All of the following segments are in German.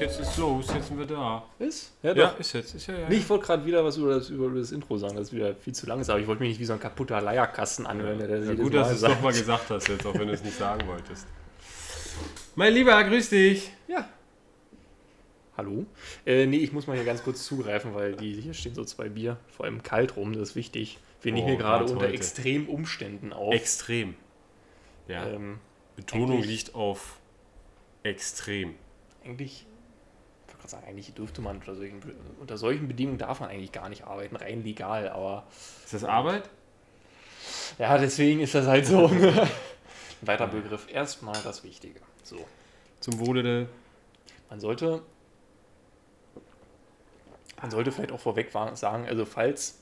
nicht, jetzt ist los, jetzt sind wir da. Ist? Ja, Ja, ist jetzt, ist ja, ja. Nee, ich wollte gerade wieder was über das, über das Intro sagen, das wieder viel zu lang ist, aber ich wollte mich nicht wie so ein kaputter Leierkasten anhören, ja, jedes gut, dass du es sagt. doch mal gesagt hast jetzt, auch wenn du es nicht sagen wolltest. Mein Lieber, grüß dich. Ja. Hallo? Äh, nee, ich muss mal hier ganz kurz zugreifen, weil die, hier stehen so zwei Bier, vor allem kalt rum, das ist wichtig. Wir nehmen Oh, hier gerade unter heute. extremen Umständen auf. Extrem. Ja, ähm, Betonung liegt auf extrem. eigentlich, gerade sagen, eigentlich dürfte man unter solchen, unter solchen Bedingungen darf man eigentlich gar nicht arbeiten, rein legal, aber Ist das Arbeit? ja, deswegen ist das halt so. Ein weiter Begriff. Erstmal das Wichtige. So. Zum Wohle der. Man sollte, man sollte vielleicht auch vorweg sagen, also falls,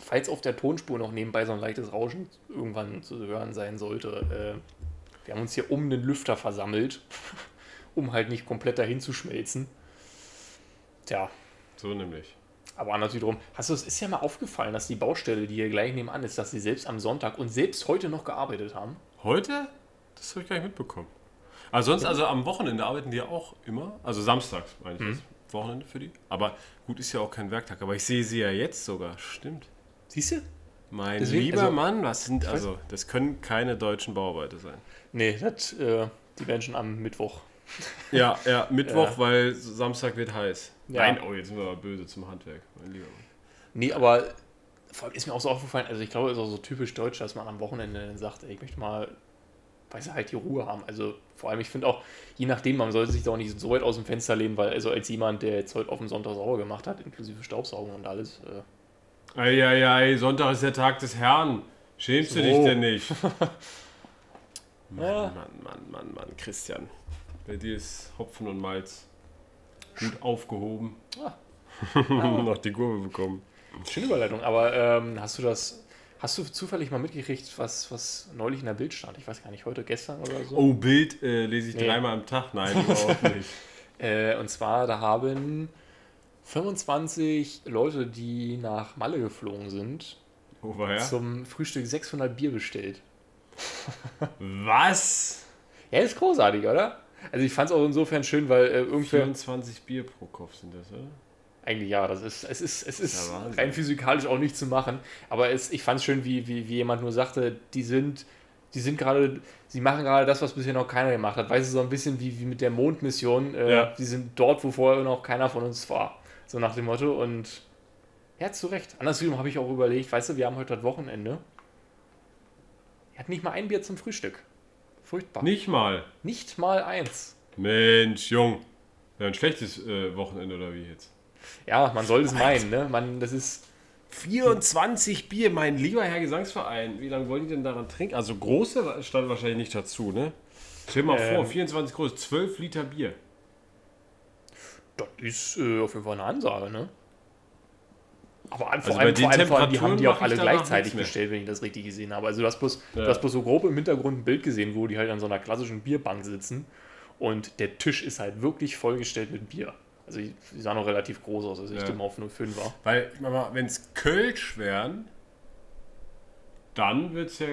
falls auf der Tonspur noch nebenbei so ein leichtes Rauschen irgendwann zu hören sein sollte, äh, wir haben uns hier um den Lüfter versammelt, um halt nicht komplett dahin zu schmelzen. Tja, So nämlich. aber anders wiederum, hast du, es ist ja mal aufgefallen, dass die Baustelle, die hier gleich nebenan ist, dass sie selbst am Sonntag und selbst heute noch gearbeitet haben. Heute? Das habe ich gar nicht mitbekommen. Also sonst, also am Wochenende arbeiten die ja auch immer. Also samstags, meine ich Mhm. jetzt. Wochenende für die. Aber gut, ist ja auch kein Werktag. Aber ich sehe sie ja jetzt sogar. Stimmt. Siehst du? Mein Deswegen, lieber also- Mann, was sind, also, das können keine deutschen Bauarbeiter sein. Nee, das, äh, die werden schon am Mittwoch. Ja, ja, Mittwoch, Ja. weil Samstag wird heiß. Ja. Nein, oh, jetzt sind wir aber böse zum Handwerk, mein lieber. Nee, aber vor allem ist mir auch so aufgefallen, also ich glaube, es ist auch so typisch deutsch, dass man am Wochenende dann sagt, ey, ich möchte mal, weiß ich, halt die Ruhe haben. Also vor allem, ich finde auch, je nachdem, man sollte sich da auch nicht so weit aus dem Fenster lehnen, weil also als jemand, der jetzt heute auf dem Sonntag sauber gemacht hat, inklusive Staubsaugen und alles, äh, Eieiei, Sonntag ist der Tag des Herrn. Schämst du So. dich denn nicht? Mann, Ja. Mann, Mann, Mann, Mann, Christian. Bei dir ist Hopfen und Malz gut aufgehoben. Ah. Noch die Kurve bekommen. schöne Überleitung, aber ähm, hast du das, hast du zufällig mal mitgekriegt, was, was neulich in der Bild stand? Ich weiß gar nicht, heute, gestern oder so? Oh, Bild äh, lese ich Nee. dreimal am Tag. Nein, überhaupt nicht. Äh, und zwar, da haben 25 Leute, die nach Malle geflogen sind, er? zum Frühstück 600 Bier bestellt. Was? Ja, ist großartig, oder? Also ich fand es auch insofern schön, weil äh, irgendwer... 24 Bier pro Kopf sind das, oder? Eigentlich ja, das ist, es ist, es ist Ja, rein physikalisch auch nicht zu machen. Aber es, ich fand es schön, wie, wie, wie jemand nur sagte, die sind, die sind gerade, sie machen gerade das, was bisher noch keiner gemacht hat. Weißt du, so ein bisschen wie, wie mit der Mondmission. Äh, Ja. Die sind dort, wo vorher noch keiner von uns war. So nach dem Motto. Und ja, zu Recht. Andersrum habe ich auch überlegt, weißt du, wir haben heute das Wochenende. Er hat nicht mal ein Bier zum Frühstück. Furchtbar. Nicht mal. Nicht mal eins. Mensch, Jung. Ja, ein schlechtes äh, Wochenende oder wie jetzt? Ja, man soll es meinen, ne? Man, das ist. 24 Bier, mein lieber Herr Gesangsverein. Wie lange wollen die denn daran trinken? Also große stand wahrscheinlich nicht dazu, ne? Stell dir mal Ähm. vor, 24 groß, 12 Liter Bier. Das ist äh, auf jeden Fall eine Ansage, ne? Aber Also vor, allem, vor, allem, vor allem, die haben die auch ich alle gleichzeitig bestellt, wenn ich das richtig gesehen habe. Also du hast bloß, Ja. du hast bloß so grob im Hintergrund ein Bild gesehen, wo die halt an so einer klassischen Bierbank sitzen und der Tisch ist halt wirklich vollgestellt mit Bier. Also die, sahen noch relativ groß aus, also ich Ja. tippe mal auf 05 war. Weil, wenn es Kölsch wären, dann wird es ja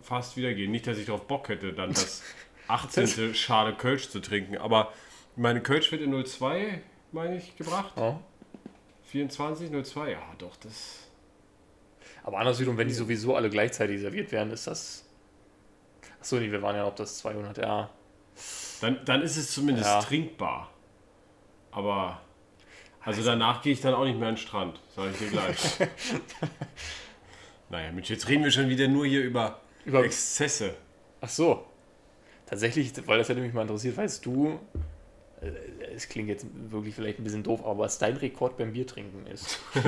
fast wieder gehen. Nicht, dass ich darauf Bock hätte, dann das 18. Schale Kölsch zu trinken. Aber meine Kölsch wird in 02, meine ich, gebracht. Ja. 24, 02, ja doch, das... Aber anders wiederum, wenn die sowieso alle gleichzeitig serviert werden, ist das... Achso, nee, wir waren ja auf das 200, ja. Dann, dann ist es zumindest Ja. trinkbar. Aber... Also danach gehe ich dann auch nicht mehr an den Strand, sage ich dir gleich. naja, Mensch, jetzt reden wir schon wieder nur hier über, Über- Exzesse. Ach so. Tatsächlich, weil das hätte mich mal interessiert, weißt du, es klingt jetzt wirklich vielleicht ein bisschen doof, aber was dein Rekord beim Biertrinken ist.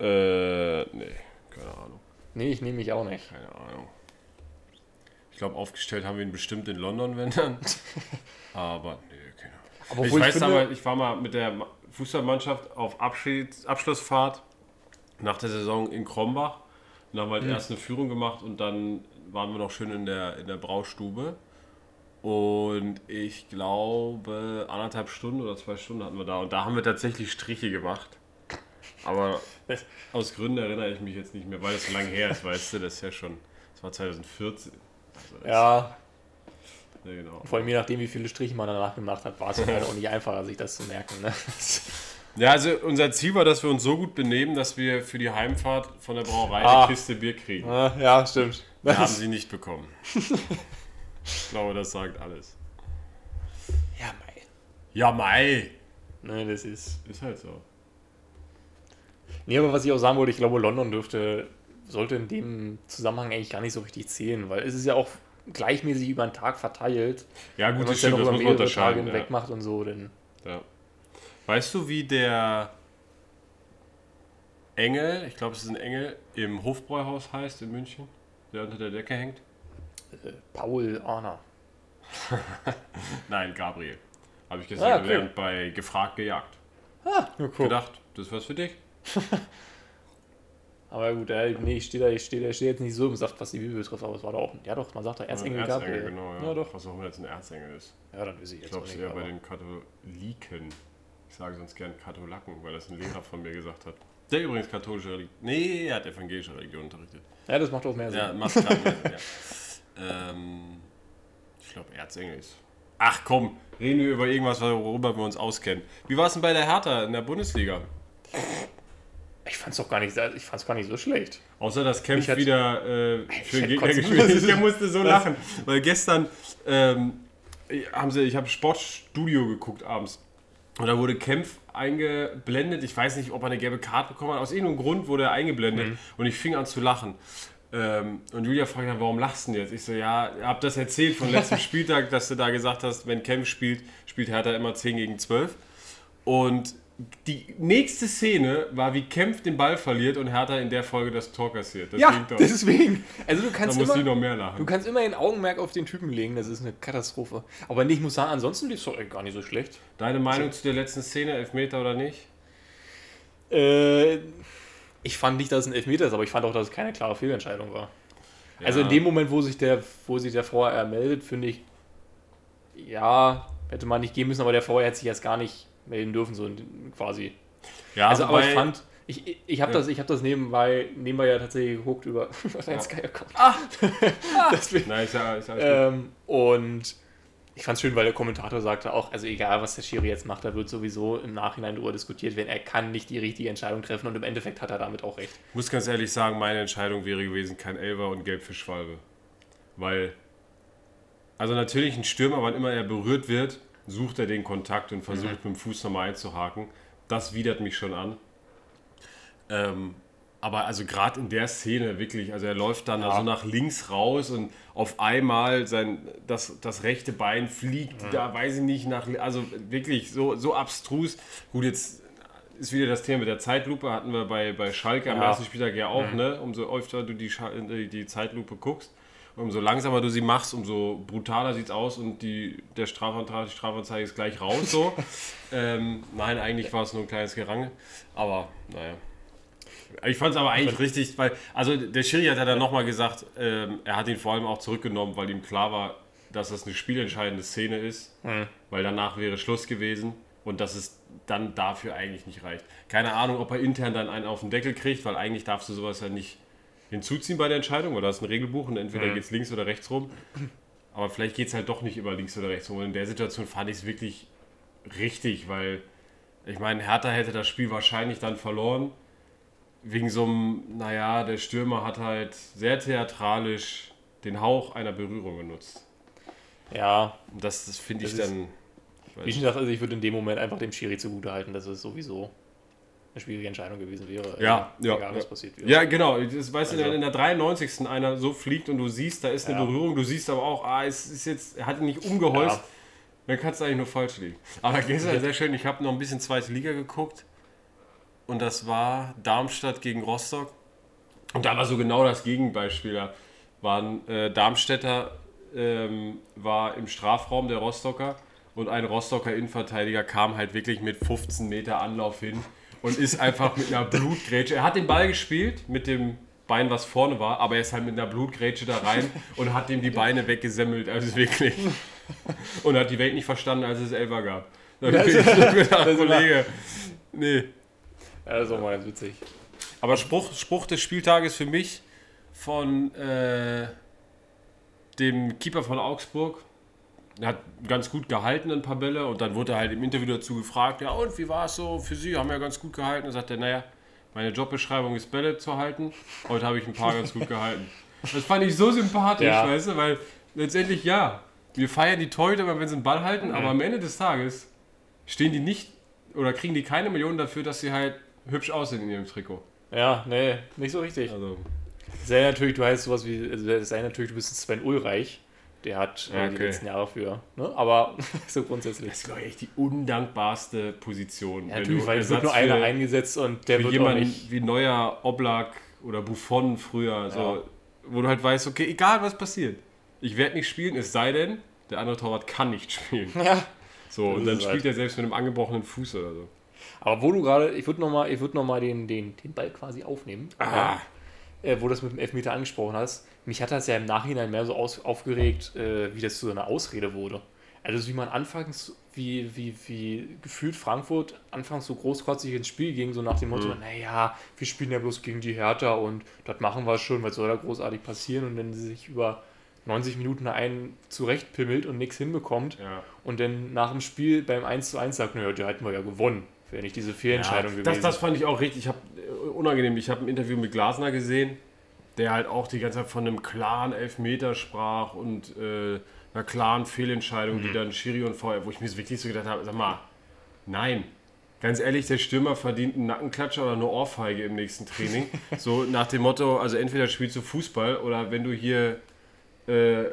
Äh, nee, keine Ahnung. Nee, ich nehme mich auch nicht. Keine Ahnung. Ich glaube, aufgestellt haben wir ihn bestimmt in London, wenn dann. Aber nee, keine Ahnung. Aber ich weiß finde- aber, ich war mal mit der Ma- Fußballmannschaft auf Abschieds Abschlussfahrt nach der Saison in Krombach. Und haben Hm. halt erst eine Führung gemacht und dann waren wir noch schön in der, in der Braustube. Und ich glaube, anderthalb Stunden oder zwei Stunden hatten wir da. Und da haben wir tatsächlich Striche gemacht. Aber aus Gründen erinnere ich mich jetzt nicht mehr, weil es so lange her ist, weißt du, das ist ja schon, das war 2014. Also das Ja. Ja, genau. Vor allem je nachdem, wie viele Striche man danach gemacht hat, war es halt auch nicht einfacher, sich das zu merken. Ne? Ja, also unser Ziel war, dass wir uns so gut benehmen, dass wir für die Heimfahrt von der Brauerei Ah. eine Kiste Bier kriegen. Ah, ja, stimmt. Wir haben sie nicht bekommen. ich glaube, das sagt alles. ja, mei. Ja, Mai. Ne, das ist. Ist halt so. Nee, aber was ich auch sagen wollte, ich glaube, London dürfte, sollte in dem Zusammenhang eigentlich gar nicht so richtig zählen, weil es ist ja auch gleichmäßig über den Tag verteilt. Ja, gut, das es ja stimmt, noch das über muss man mehrere Tage unterscheiden. hinweg Ja. macht und so, dann. Ja. Weißt du, wie der Engel, ich glaube, es ist ein Engel, im Hofbräuhaus heißt in München, der unter der Decke hängt? Äh, Paul Arner. Nein, Gabriel. Habe ich gestern Ah, gelernt bei Gefragt gejagt. Ah, ja, cool. Gedacht, das was für dich. Aber gut, äh, nee, ich stehe da, ich stehe da, ich stehe jetzt nicht so im Saft, was die Bibel betrifft, aber es war da auch. Ja, doch, man sagt da Erzengel Ein Gabriel. genau, ja. ja, doch. Was auch immer jetzt ein Erzengel ist. Ja, dann weiß ich Ich jetzt glaube, auch es eher bei den Katholiken. Ich sage sonst gern Katholaken, weil das ein Lehrer von mir gesagt hat. Der übrigens katholische Religion. Nee, er hat evangelische Religion unterrichtet. Ja, das macht auch mehr Sinn. Ja, macht keinen Sinn, ja. Ähm, Ich glaube, Erzengel ist. Ach komm, reden wir über irgendwas, worüber wir uns auskennen. Wie war es denn bei der Hertha in der Bundesliga? Ich fand's doch gar nicht, ich fand's gar nicht so schlecht. Außer dass Kempf Ich hatte- wieder äh, für den hätte Gegner gespielt hat. Der musste so lachen. Weil gestern ähm, haben sie, ich habe Sportstudio geguckt abends. Und da wurde Kempf eingeblendet. Ich weiß nicht, ob er eine gelbe Karte bekommen hat. Aus irgendeinem Grund wurde er eingeblendet. Mhm. Und ich fing an zu lachen. Ähm, und Julia fragt dann, warum lachst du denn jetzt? Ich so, ja, hab das erzählt von letztem Spieltag, dass du da gesagt hast, wenn Kempf spielt, spielt Hertha immer 10 gegen 12. Und die nächste Szene war, wie Kempf den Ball verliert und Hertha in der Folge das Tor kassiert. Das Ja, doch. deswegen. Also du Da kannst ich immer, noch mehr du lachen. kannst immer ein Augenmerk auf den Typen legen, das ist eine Katastrophe. Aber ich muss sagen, ansonsten lief es doch gar nicht so schlecht. Deine Meinung zu der letzten Szene, Elfmeter oder nicht? Äh, ich fand nicht, dass es ein Elfmeter ist, aber ich fand auch, dass es keine klare Fehlentscheidung war. Also in Ja. dem Moment, wo sich der, wo sich der VR meldet, finde ich, ja, hätte man nicht gehen müssen, aber der VR hätte sich jetzt gar nicht melden dürfen, so quasi. Ja, Also, aber ich fand, ich, ich, habe Ja. das, ich hab das nebenbei, nebenbei ja tatsächlich geguckt über über dein Sky-Account. Ah. Deswegen, Nein, ist ja, ist ja ähm, und ich fand es schön, weil der Kommentator sagte auch, also egal, was der Schiri jetzt macht, da wird sowieso im Nachhinein darüber diskutiert werden. Er kann nicht die richtige Entscheidung treffen und im Endeffekt hat er damit auch recht. Ich muss ganz ehrlich sagen, meine Entscheidung wäre gewesen, kein Elfer und Gelb für Schwalbe. Weil, also natürlich ein Stürmer, wann immer er berührt wird, sucht er den Kontakt und versucht mit dem Fuß nochmal einzuhaken. Das widert mich schon an. Ähm, aber also gerade in der Szene wirklich, also er läuft dann Ja. also nach links raus und auf einmal sein, das, das rechte Bein fliegt, da weiß ich nicht, nach, also wirklich so, so abstrus. Gut, jetzt ist wieder das Thema mit der Zeitlupe, hatten wir bei, bei Schalke am Ja. ersten Spieltag ja auch, ne? Umso öfter du die, Scha- die, die Zeitlupe guckst, umso langsamer du sie machst, umso brutaler sieht es aus und die, der Strafantrag, die Strafanzeige ist gleich raus so. ähm, nein, eigentlich war es nur ein kleines Gerange, aber naja. Ich fand es aber eigentlich richtig, weil, also der Schiri hat ja dann nochmal gesagt, ähm, er hat ihn vor allem auch zurückgenommen, weil ihm klar war, dass das eine spielentscheidende Szene ist, weil danach wäre Schluss gewesen und dass es dann dafür eigentlich nicht reicht. Keine Ahnung, ob er intern dann einen auf den Deckel kriegt, weil eigentlich darfst du sowas ja nicht hinzuziehen bei der Entscheidung, oder hast ein Regelbuch und entweder Mhm. geht es links oder rechts rum. Aber vielleicht geht es halt doch nicht über links oder rechts rum. Und in der Situation fand ich es wirklich richtig, weil ich meine, Hertha hätte das Spiel wahrscheinlich dann verloren. Wegen so einem, naja, der Stürmer hat halt sehr theatralisch den Hauch einer Berührung genutzt. Ja, Und das, das finde ich Das ist- dann. wie schon gesagt, also ich würde in dem Moment einfach dem Schiri zugutehalten, dass es sowieso eine schwierige Entscheidung gewesen wäre. Ja, äh, ja, Egal, ja. was passiert wäre. Ja, genau. Das, weißt du, Also- wenn in der 93. einer so fliegt und du siehst, da ist eine Ja. Berührung, du siehst aber auch, ah, es ist jetzt, er hat ihn nicht umgeholzt, Ja. dann kannst du eigentlich nur falsch liegen. Aber gestern sehr schön, ich habe noch ein bisschen zweite Liga geguckt und das war Darmstadt gegen Rostock. Und da war so genau das Gegenbeispiel. Da waren äh, Darmstädter ähm, war im Strafraum der Rostocker und ein Rostocker Innenverteidiger kam halt wirklich mit 15 Meter Anlauf hin und ist einfach mit einer Blutgrätsche. Er hat den Ball gespielt mit dem Bein, was vorne war, aber er ist halt mit einer Blutgrätsche da rein und hat dem die Beine weggesemmelt. Also wirklich. Und hat die Welt nicht verstanden, als es Elfer gab. Da hab ich gedacht, Kollege, nee. Ja, das ist auch mal ganz witzig. Aber Spruch, Spruch des Spieltages für mich von äh, dem Keeper von Augsburg, er hat ganz gut gehalten ein paar Bälle und dann wurde er halt im Interview dazu gefragt, ja und wie war es so für Sie, haben ja ganz gut gehalten. Und sagt er, naja, meine Jobbeschreibung ist Bälle zu halten, heute habe ich ein paar ganz gut gehalten. Das fand ich so sympathisch, Ja. weißt du, weil letztendlich ja, wir feiern die Torhüter, wenn sie den Ball halten, aber am Ende des Tages stehen die nicht oder kriegen die keine Millionen dafür, dass sie halt hübsch aussehen in ihrem Trikot. Ja, nee, nicht so richtig. Also, Sei natürlich, du heißt sowas wie, also sei natürlich, du bist Sven Ulreich. Der hat äh, Ja, die okay. letzten Jahre für, ne? Aber so grundsätzlich. das ist, glaube ich, echt die undankbarste Position. Ja, natürlich, du weil es wird nur einer eingesetzt und der wird auch jemanden nicht. wie neuer Oblak oder Buffon früher, so, Ja. wo du halt weißt, okay, egal was passiert, ich werde nicht spielen, es sei denn, der andere Torwart kann nicht spielen. Ja. So, Das und dann spielt halt- er selbst mit einem angebrochenen Fuß oder so. Aber wo du gerade, ich würde nochmal würd noch mal den, den, den Ball quasi aufnehmen, Ah. äh, wo du das mit dem Elfmeter angesprochen hast. Mich hat das ja im Nachhinein mehr so aus, aufgeregt, äh, wie das zu so einer Ausrede wurde. Also wie man anfangs, wie, wie, wie gefühlt Frankfurt anfangs so großkotzig ins Spiel ging, so nach dem Motto, naja, wir spielen ja bloß gegen die Hertha und das machen wir schon, was soll da großartig passieren? Und wenn sie sich über 90 Minuten einen zurechtpimmelt und nichts hinbekommt Ja. und dann nach dem Spiel beim 1 zu 1 sagt, naja, die hätten wir ja gewonnen. Wäre nicht diese Fehlentscheidung das, gewesen. das fand ich auch richtig ich hab, äh, unangenehm. Ich habe ein Interview mit Glasner gesehen, der halt auch die ganze Zeit von einem klaren Elfmeter sprach und äh, einer klaren Fehlentscheidung, Mhm. die dann Schiri und VR, wo ich mir so wirklich so gedacht habe, sag mal, nein. Ganz ehrlich, der Stürmer verdient einen Nackenklatscher oder eine Ohrfeige im nächsten Training. so nach dem Motto, also entweder spielst du Fußball oder wenn du hier äh,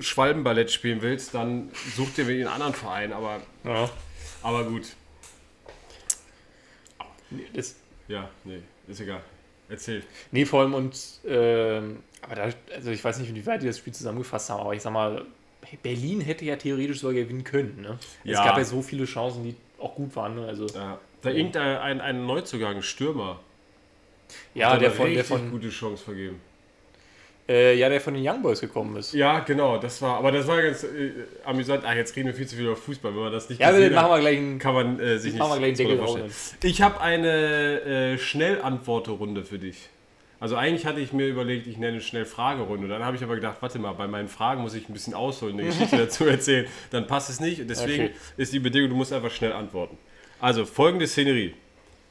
Schwalbenballett spielen willst, dann such dir einen anderen Verein. Aber, ja. aber gut. Nee, das, Ja, nee, ist egal. Erzähl. nee, vor allem und, ähm, aber da, also ich weiß nicht, inwieweit die das Spiel zusammengefasst haben, aber ich sag mal, Berlin hätte ja theoretisch sogar gewinnen können. Ne? Es Ja. gab ja so viele Chancen, die auch gut waren. Ne? Also, Ja. Da irgendein ein, ein Neuzugang, Stürmer, ja, der von, der von, gute Chance vergeben. Äh, ja, der von den Young Boys gekommen ist. Ja, genau, das war, aber das war ganz äh, amüsant. Ah, jetzt reden wir viel zu viel über Fußball, wenn man das nicht Ja, gesehen dann machen wir gleich einen. kann man äh, sich nicht machen wir gleich einen Deckel drauf. Ich habe eine äh, Schnellantworterunde für dich. Also eigentlich hatte ich mir überlegt, ich nenne eine Schnellfragerunde. Dann habe ich aber gedacht, warte mal, bei meinen Fragen muss ich ein bisschen ausholen, eine Geschichte dazu erzählen. Dann passt es nicht. Und deswegen Okay. ist die Bedingung, du musst einfach schnell antworten. Also folgende Szenerie.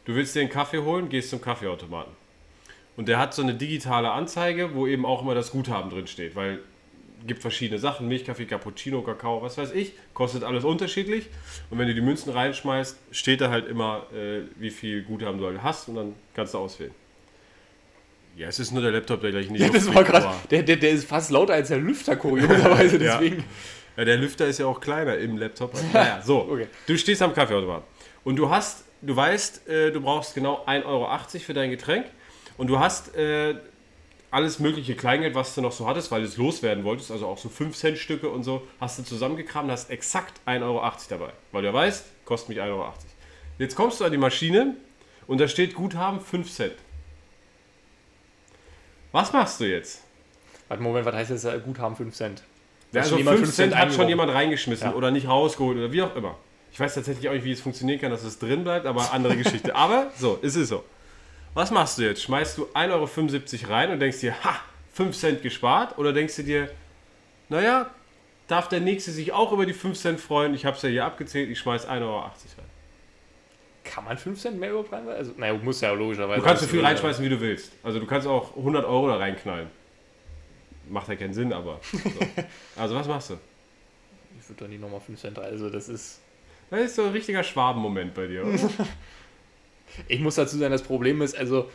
Du willst dir einen Kaffee holen, gehst zum Kaffeeautomaten. Und der hat so eine digitale Anzeige, wo eben auch immer das Guthaben drin steht, weil gibt verschiedene Sachen, Milchkaffee, Cappuccino, Kakao, was weiß ich, kostet alles unterschiedlich. Und wenn du die Münzen reinschmeißt, steht da halt immer, äh, wie viel Guthaben du halt hast und dann kannst du auswählen. Ja, es ist nur der Laptop, der gleich nicht Ja, das war gerade. Der, der, der ist fast lauter als der Lüfter, kurioserweise. Ja. Deswegen. Ja, der Lüfter ist ja auch kleiner im Laptop. Naja, so. Okay. Du stehst am Kaffeeautomat und du hast, du weißt, äh, du brauchst genau 1,80 Euro für dein Getränk und du hast äh, alles mögliche Kleingeld, was du noch so hattest, weil du es loswerden wolltest, also auch so 5 Cent Stücke und so, hast du zusammengekramt, hast exakt 1,80 Euro dabei, weil du ja weißt, kostet mich 1,80 Euro. Jetzt kommst du an die Maschine und da steht Guthaben 5 Cent. Was machst du jetzt? Warte, Moment, was heißt das? äh, Guthaben 5 Cent? Ja, also schon jemand 5 fünf Cent Cent hat schon jemand reingeschmissen Ja. oder nicht rausgeholt oder wie auch immer. Ich weiß tatsächlich auch nicht, wie es funktionieren kann, dass es drin bleibt, aber andere Geschichte. Aber so, es ist so. Was machst du jetzt? Schmeißt du 1,75 Euro rein und denkst dir, ha, 5 Cent gespart? Oder denkst du dir, naja, darf der Nächste sich auch über die 5 Cent freuen? Ich habe es ja hier abgezählt, ich schmeiß 1,80 Euro rein. Kann man 5 Cent mehr überhaupt rein? Also, naja, muss ja logischerweise. Du kannst so viel reinschmeißen, wie du willst. Also du kannst auch 100 Euro da reinknallen. Macht ja keinen Sinn, aber. So. Also was machst du? Ich würde doch nicht nochmal 5 Cent rein. Also, das ist. Das ist so ein richtiger Schwabenmoment bei dir, oder? Ich muss dazu sagen, das Problem ist, also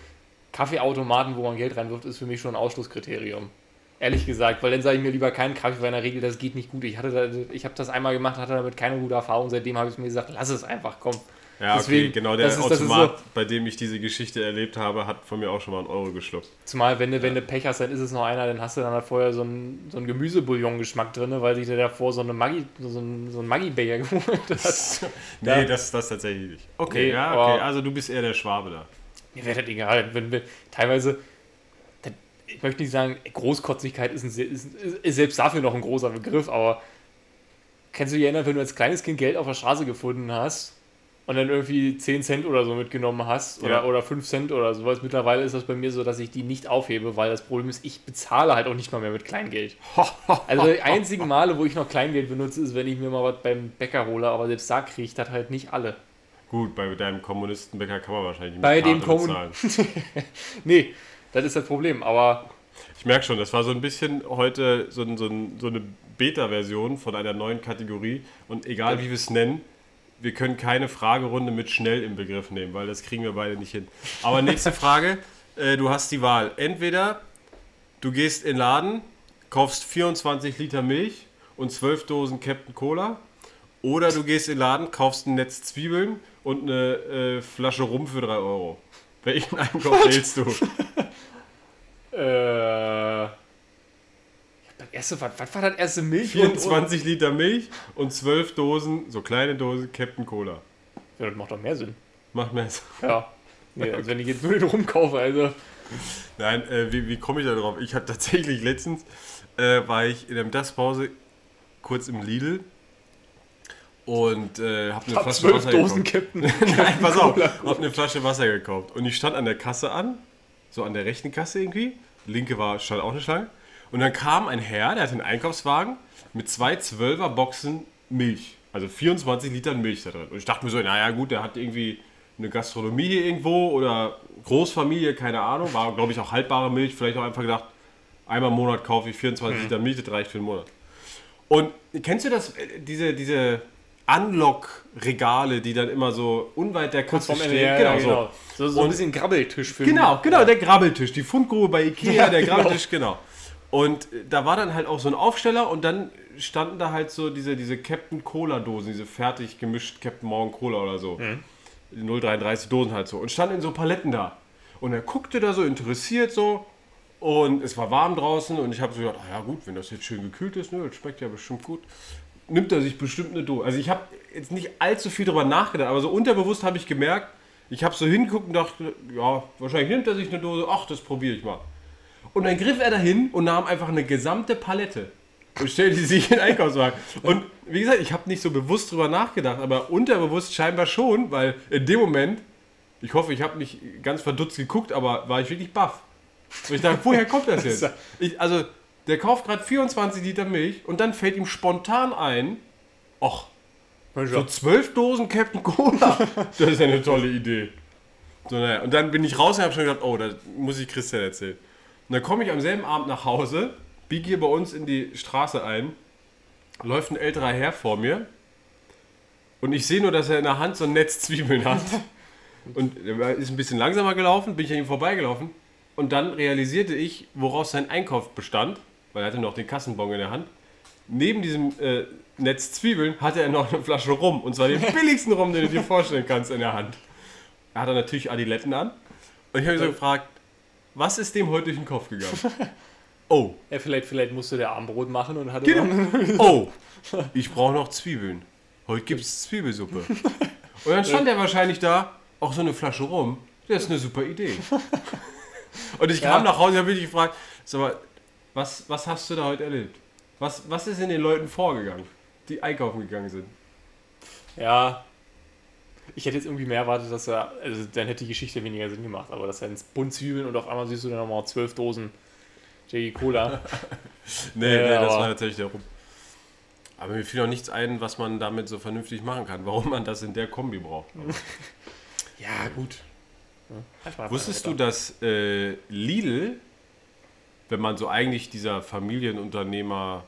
Kaffeeautomaten, wo man Geld reinwirft, ist für mich schon ein Ausschlusskriterium. Ehrlich gesagt, weil dann sage ich mir lieber keinen Kaffee, weil in der Regel das geht nicht gut. Ich, da, ich habe das einmal gemacht, hatte damit keine gute Erfahrung. Seitdem habe ich mir gesagt, lass es einfach, komm. Ja, okay, Deswegen, genau. Der ist- Automat, bei dem ich diese Geschichte erlebt habe, hat von mir auch schon mal einen Euro geschluckt. Zumal, wenn du, wenn du Pech hast, dann ist es noch einer, dann hast du dann halt vorher so einen, so einen Gemüsebouillon-Geschmack drin, weil sich der davor so, eine Maggi, so einen, so einen Maggi-Becher geholt hat. Nee, Ja. das, das tatsächlich nicht. Okay, Nee, ja, okay. Also du bist eher der Schwabe da. Mir wäre das egal. Wenn, wenn, teilweise, ich möchte nicht sagen, Großkotzigkeit ist, ein, ist, ist selbst dafür noch ein großer Begriff, aber kannst du dich erinnern, wenn du als kleines Kind Geld auf der Straße gefunden hast und dann irgendwie 10 Cent oder so mitgenommen hast oder, Ja. oder 5 Cent oder sowas. Mittlerweile ist das bei mir so, dass ich die nicht aufhebe, weil das Problem ist, ich bezahle halt auch nicht mal mehr mit Kleingeld. Also die einzigen Male, wo ich noch Kleingeld benutze, ist, wenn ich mir mal was beim Bäcker hole, aber selbst da kriege ich das halt nicht alle. Gut, bei deinem Kommunistenbäcker kann man wahrscheinlich mit Bei dem Karte bezahlen. Nee, das ist das Problem, aber Ich merke schon, das war so ein bisschen heute so, ein, so, ein, so eine Beta-Version von einer neuen Kategorie. Und egal wie wir es nennen, wir können keine Fragerunde mit schnell im Begriff nehmen, weil das kriegen wir beide nicht hin. Aber nächste Frage, äh, du hast die Wahl. Entweder du gehst in den Laden, kaufst 24 Liter Milch und 12 Dosen Captain Cola. Oder du gehst in den Laden, kaufst ein Netz Zwiebeln und eine äh, Flasche Rum für 3 Euro. Welchen Einkauf wählst du? äh, das erste, was, was war das erste Milch? und- 24 Liter Milch und 12 Dosen, so kleine Dosen Captain Cola. Ja, das macht doch mehr Sinn. Macht mir jetzt. Ja. Nee, als wenn ich jetzt nur den rumkaufe, also. Nein, äh, wie, wie komme ich da drauf? Ich hatte tatsächlich letztens, äh, war ich in der Mittagspause kurz im Lidl und äh, habe eine Hab Flasche Wasser Dosen gekauft. Captain. Nein, pass auf, Cola. hab eine Flasche Wasser gekauft und ich stand an der Kasse an, so an der rechten Kasse irgendwie. Linke war stand auch eine Schlange und dann kam ein Herr, der hat einen Einkaufswagen mit zwei 12er Boxen Milch, also 24 Litern Milch da drin. Und ich dachte mir so, naja gut, der hat irgendwie eine Gastronomie hier irgendwo oder Großfamilie, keine Ahnung, war glaube ich auch haltbare Milch, vielleicht auch einfach gedacht, einmal im Monat kaufe ich 24 Liter Milch, das reicht für einen Monat. Und kennst du das, äh, diese, diese Unlock-Regale, die dann immer so unweit der Kasse stehen? Ja, genau, ja, so. genau. So, so ein Und- bisschen Grabbeltisch für Genau, genau, der Grabbeltisch, die Fundgrube bei Ikea, der genau. Grabbeltisch, genau. Und da war dann halt auch so ein Aufsteller und dann standen da halt so diese, diese Captain Cola Dosen, diese fertig gemischt Captain Morgan Cola oder so. 0,33 Dosen halt so. Und standen in so Paletten da. Und er guckte da so interessiert so. Und es war warm draußen und ich habe so gedacht, ah ja gut, wenn das jetzt schön gekühlt ist, ne, das schmeckt ja bestimmt gut. Nimmt er sich bestimmt eine Dose. Also ich habe jetzt nicht allzu viel darüber nachgedacht, aber so unterbewusst habe ich gemerkt, ich habe so hingeguckt und dachte, ja, wahrscheinlich nimmt er sich eine Dose, ach, das probiere ich mal. Und dann griff er dahin und nahm einfach eine gesamte Palette und stellte sie sich in den Einkaufswagen. Und wie gesagt, ich habe nicht so bewusst drüber nachgedacht, aber unterbewusst scheinbar schon, weil in dem Moment, ich hoffe, ich habe nicht ganz verdutzt geguckt, aber war ich wirklich baff. Und ich dachte, woher kommt das jetzt? Ich, also, der kauft gerade 24 Liter Milch und dann fällt ihm spontan ein, ach, so zwölf Dosen Captain Cola. Das ist ja eine tolle Idee. So, naja. Und dann bin ich raus und habe schon gedacht, oh, das muss ich Christian erzählen. Und dann komme ich am selben Abend nach Hause, biege hier bei uns in die Straße ein, läuft ein älterer Herr vor mir und ich sehe nur, dass er in der Hand so ein Netz Zwiebeln hat. Und er ist ein bisschen langsamer gelaufen, bin ich an ihm vorbeigelaufen und dann realisierte ich, woraus sein Einkauf bestand, weil er hatte noch den Kassenbon in der Hand. Neben diesem äh, Netz Zwiebeln hatte er noch eine Flasche Rum und zwar den billigsten Rum, den du dir vorstellen kannst in der Hand. Er hatte natürlich Adiletten an und ich habe mich so gefragt, was ist dem heute durch den Kopf gegangen? Oh, Ja, vielleicht, vielleicht musste der Armbrot machen und hatte Genau. Oh, ich brauche noch Zwiebeln. Heute gibt es Zwiebelsuppe. Und dann stand er wahrscheinlich da, auch so eine Flasche rum. Das ist eine super Idee. Und ich kam Ja. nach Hause und habe mich gefragt, sag mal, was, was hast du da heute erlebt? Was, was ist in den Leuten vorgegangen, die einkaufen gegangen sind? Ja. Ich hätte jetzt irgendwie mehr erwartet, dass er, also dann hätte die Geschichte weniger Sinn gemacht, aber dass er ins Bund Zwiebeln und auf einmal siehst du dann nochmal zwölf Dosen J.G. Cola. Nee, Ja, nee, das war tatsächlich der Rum. Aber mir fiel auch nichts ein, was man damit so vernünftig machen kann, warum man das in der Kombi braucht. ja, gut. Ja, man Wusstest du, dass äh, Lidl, wenn man so eigentlich dieser Familienunternehmer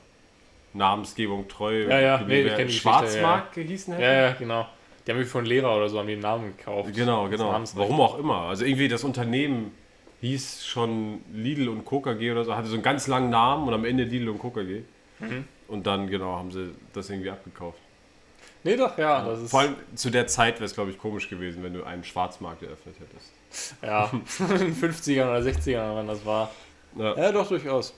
Namensgebung treu Ja, ja, nee, ich wäre, kenn die Geschichte, Schwarzmarkt gehießen hätte? Ja, ja, genau. Die haben mich von Lehrer oder so haben den Namen gekauft. Genau, genau. Warum auch immer. Also irgendwie das Unternehmen hieß schon Lidl und Coca G oder so, hatte so einen ganz langen Namen und am Ende Lidl und Coca G. Mhm. Und dann, genau, haben sie das irgendwie abgekauft. Nee, doch, ja. Das ist, Vor allem zu der Zeit wäre es, glaube ich, komisch gewesen, wenn du einen Schwarzmarkt eröffnet hättest. ja, in den 50ern oder 60ern, wann das war. Ja. Ja, doch, durchaus.